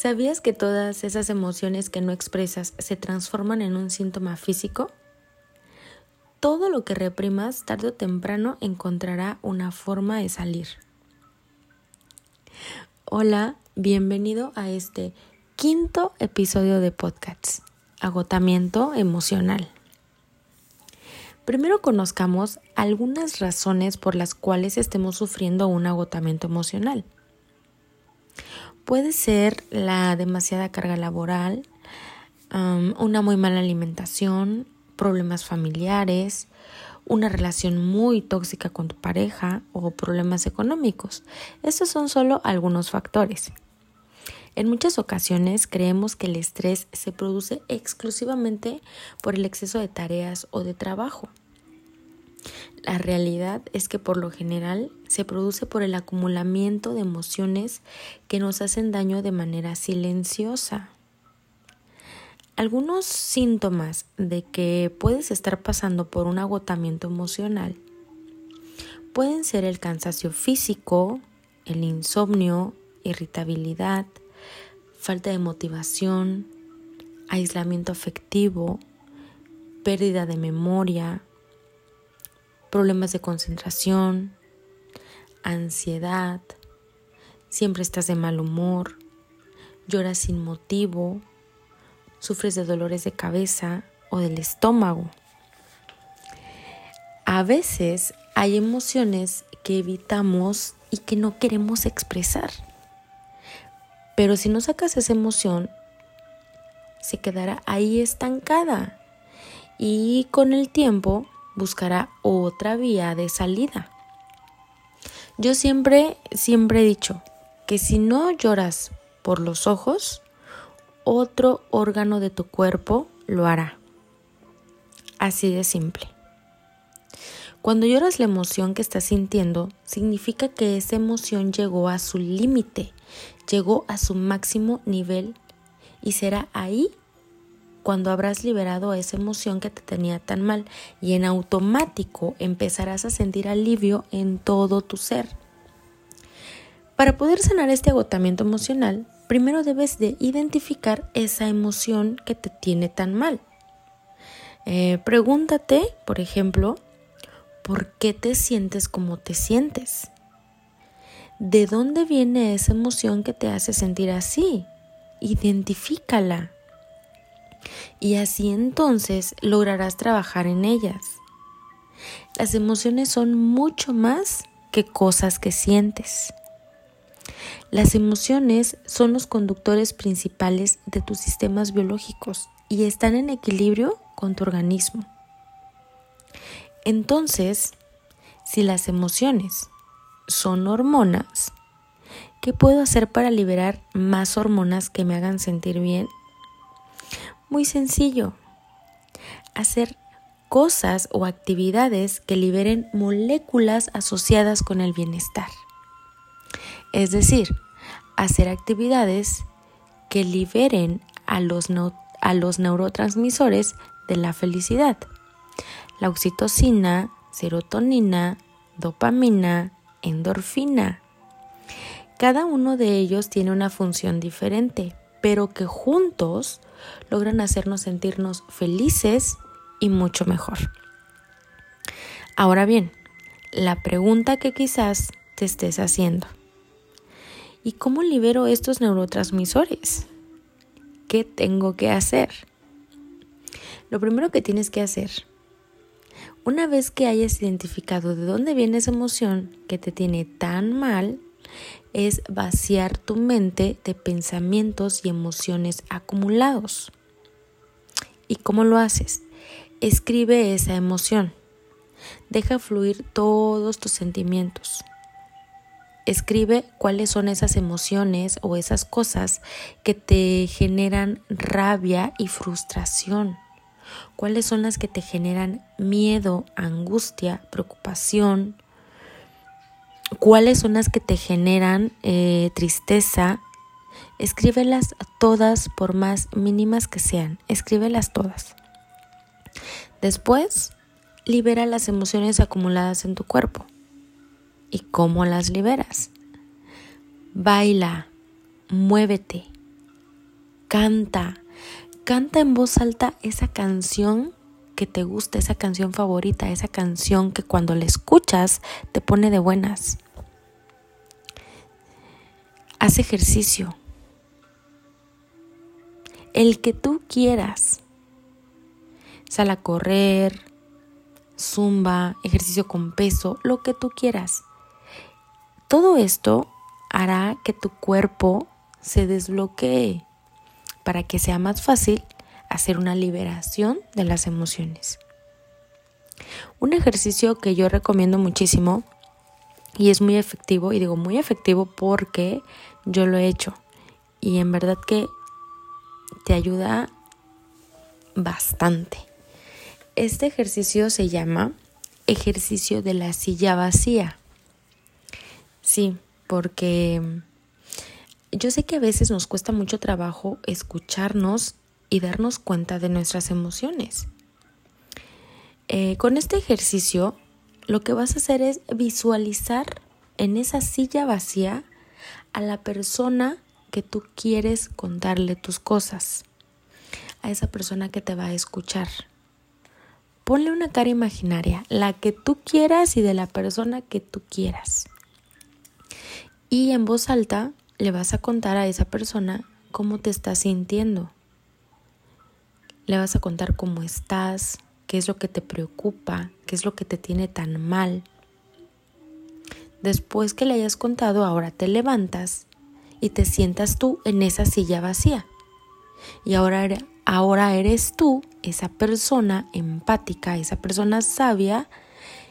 ¿Sabías que todas esas emociones que no expresas se transforman en un síntoma físico? Todo lo que reprimas tarde o temprano encontrará una forma de salir. Hola, bienvenido a este quinto episodio de podcast, Agotamiento Emocional. Primero conozcamos algunas razones por las cuales estemos sufriendo un agotamiento emocional. Puede ser la demasiada carga laboral, una muy mala alimentación, problemas familiares, una relación muy tóxica con tu pareja o problemas económicos. Estos son solo algunos factores. En muchas ocasiones creemos que el estrés se produce exclusivamente por el exceso de tareas o de trabajo. La realidad es que por lo general se produce por el acumulamiento de emociones que nos hacen daño de manera silenciosa. Algunos síntomas de que puedes estar pasando por un agotamiento emocional pueden ser el cansancio físico, el insomnio, irritabilidad, falta de motivación, aislamiento afectivo, pérdida de memoria, problemas de concentración, ansiedad, siempre estás de mal humor, lloras sin motivo, sufres de dolores de cabeza o del estómago. A veces hay emociones que evitamos y que no queremos expresar. Pero si no sacas esa emoción, se quedará ahí estancada y con el tiempo buscará otra vía de salida. Yo siempre, siempre he dicho que si no lloras por los ojos, otro órgano de tu cuerpo lo hará. Así de simple. Cuando lloras la emoción que estás sintiendo, significa que esa emoción llegó a su límite, llegó a su máximo nivel y será ahí cuando habrás liberado esa emoción que te tenía tan mal y en automático empezarás a sentir alivio en todo tu ser. Para poder sanar este agotamiento emocional, primero debes de identificar esa emoción que te tiene tan mal. Eh, pregúntate, por ejemplo, ¿por qué te sientes como te sientes? ¿De dónde viene esa emoción que te hace sentir así? Identifícala y así entonces lograrás trabajar en ellas. Las emociones son mucho más que cosas que sientes. Las emociones son los conductores principales de tus sistemas biológicos y están en equilibrio con tu organismo. Entonces, si las emociones son hormonas, ¿qué puedo hacer para liberar más hormonas que me hagan sentir bien muy sencillo. Hacer cosas o actividades que liberen moléculas asociadas con el bienestar. Es decir, hacer actividades que liberen a los, a los neurotransmisores de la felicidad. La oxitocina, serotonina, dopamina, endorfina. Cada uno de ellos tiene una función diferente, pero que juntos logran hacernos sentirnos felices y mucho mejor. Ahora bien, la pregunta que quizás te estés haciendo, ¿y cómo libero estos neurotransmisores? ¿Qué tengo que hacer? Lo primero que tienes que hacer, una vez que hayas identificado de dónde viene esa emoción que te tiene tan mal, es vaciar tu mente de pensamientos y emociones acumulados. ¿Y cómo lo haces? Escribe esa emoción. Deja fluir todos tus sentimientos. Escribe cuáles son esas emociones o esas cosas que te generan rabia y frustración. Cuáles son las que te generan miedo, angustia, preocupación, cuáles son las que te generan eh, tristeza, escríbelas todas por más mínimas que sean, escríbelas todas. Después, libera las emociones acumuladas en tu cuerpo. ¿Y cómo las liberas? Baila, muévete, canta. Canta en voz alta esa canción que te gusta, esa canción favorita, esa canción que cuando la escuchas te pone de buenas. Haz ejercicio. El que tú quieras. Sal a correr, zumba, ejercicio con peso, lo que tú quieras. Todo esto hará que tu cuerpo se desbloquee para que sea más fácil hacer una liberación de las emociones. Un ejercicio que yo recomiendo muchísimo y es muy efectivo, y digo muy efectivo porque yo lo he hecho y en verdad que te ayuda bastante. Este ejercicio se llama ejercicio de la silla vacía. Sí, porque yo sé que a veces nos cuesta mucho trabajo escucharnos y darnos cuenta de nuestras emociones. Eh, con este ejercicio lo que vas a hacer es visualizar en esa silla vacía a la persona que tú quieres contarle tus cosas, a esa persona que te va a escuchar. Ponle una cara imaginaria, la que tú quieras y de la persona que tú quieras. Y en voz alta le vas a contar a esa persona cómo te estás sintiendo. Le vas a contar cómo estás, qué es lo que te preocupa, qué es lo que te tiene tan mal. Después que le hayas contado, ahora te levantas y te sientas tú en esa silla vacía. Y ahora, ahora eres tú esa persona empática, esa persona sabia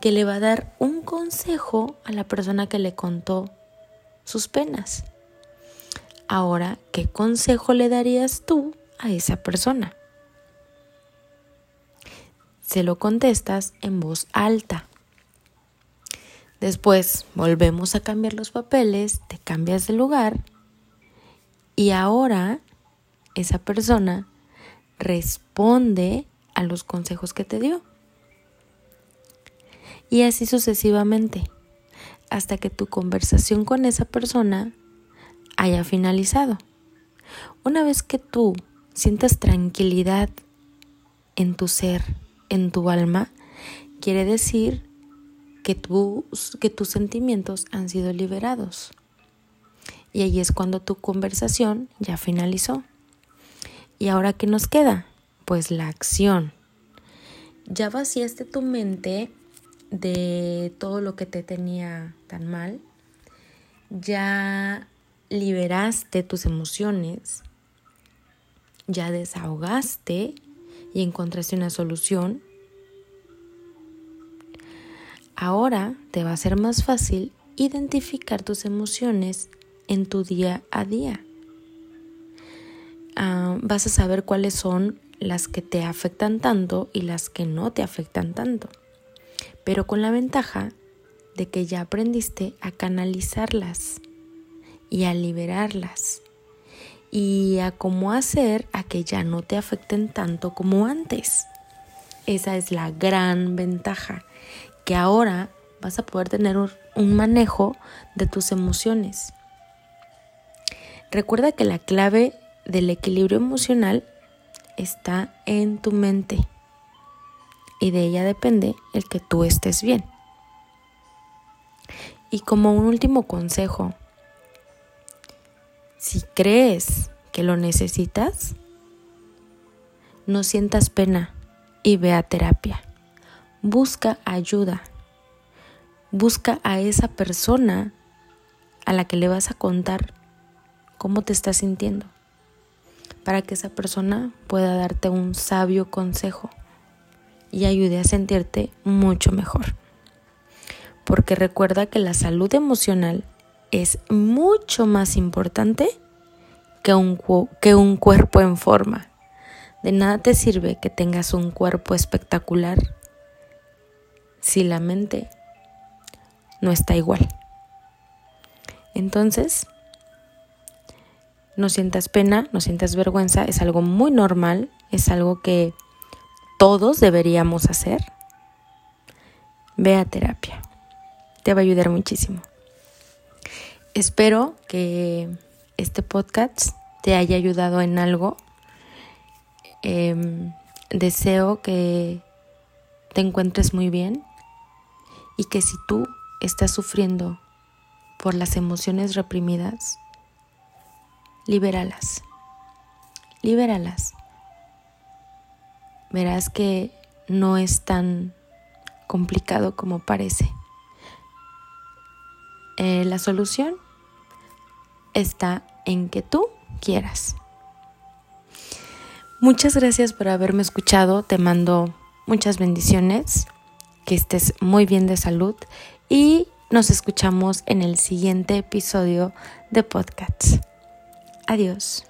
que le va a dar un consejo a la persona que le contó sus penas. Ahora, ¿qué consejo le darías tú a esa persona? Se lo contestas en voz alta. Después volvemos a cambiar los papeles, te cambias de lugar y ahora esa persona responde a los consejos que te dio. Y así sucesivamente, hasta que tu conversación con esa persona haya finalizado. Una vez que tú sientas tranquilidad en tu ser, en tu alma, quiere decir que, que tus sentimientos han sido liberados. Y ahí es cuando tu conversación ya finalizó. ¿Y ahora qué nos queda? Pues la acción. Ya vaciaste tu mente de todo lo que te tenía tan mal. Ya liberaste tus emociones. Ya desahogaste y encontraste una solución. Ahora te va a ser más fácil identificar tus emociones en tu día a día. Ah, vas a saber cuáles son las que te afectan tanto y las que no te afectan tanto. Pero con la ventaja de que ya aprendiste a canalizarlas y a liberarlas y a cómo hacer a que ya no te afecten tanto como antes. Esa es la gran ventaja, que ahora vas a poder tener un manejo de tus emociones. Recuerda que la clave del equilibrio emocional está en tu mente y de ella depende el que tú estés bien. Y como un último consejo, si crees que lo necesitas, no sientas pena y ve a terapia. Busca ayuda. Busca a esa persona a la que le vas a contar cómo te estás sintiendo, para que esa persona pueda darte un sabio consejo y ayude a sentirte mucho mejor. Porque recuerda que la salud emocional es mucho más importante que un, que un cuerpo en forma. De nada te sirve que tengas un cuerpo espectacular si la mente no está igual. Entonces, no sientas pena, no sientas vergüenza, es algo muy normal, es algo que todos deberíamos hacer. Ve a terapia, te va a ayudar muchísimo. Espero que este podcast te haya ayudado en algo. Em, deseo que te encuentres muy bien y que si tú estás sufriendo por las emociones reprimidas, libéralas. Libéralas. Verás que no es tan complicado como parece. Eh, la solución está en que tú quieras. Muchas gracias por haberme escuchado. Te mando muchas bendiciones. Que estés muy bien de salud y nos escuchamos en el siguiente episodio de podcast. Adiós.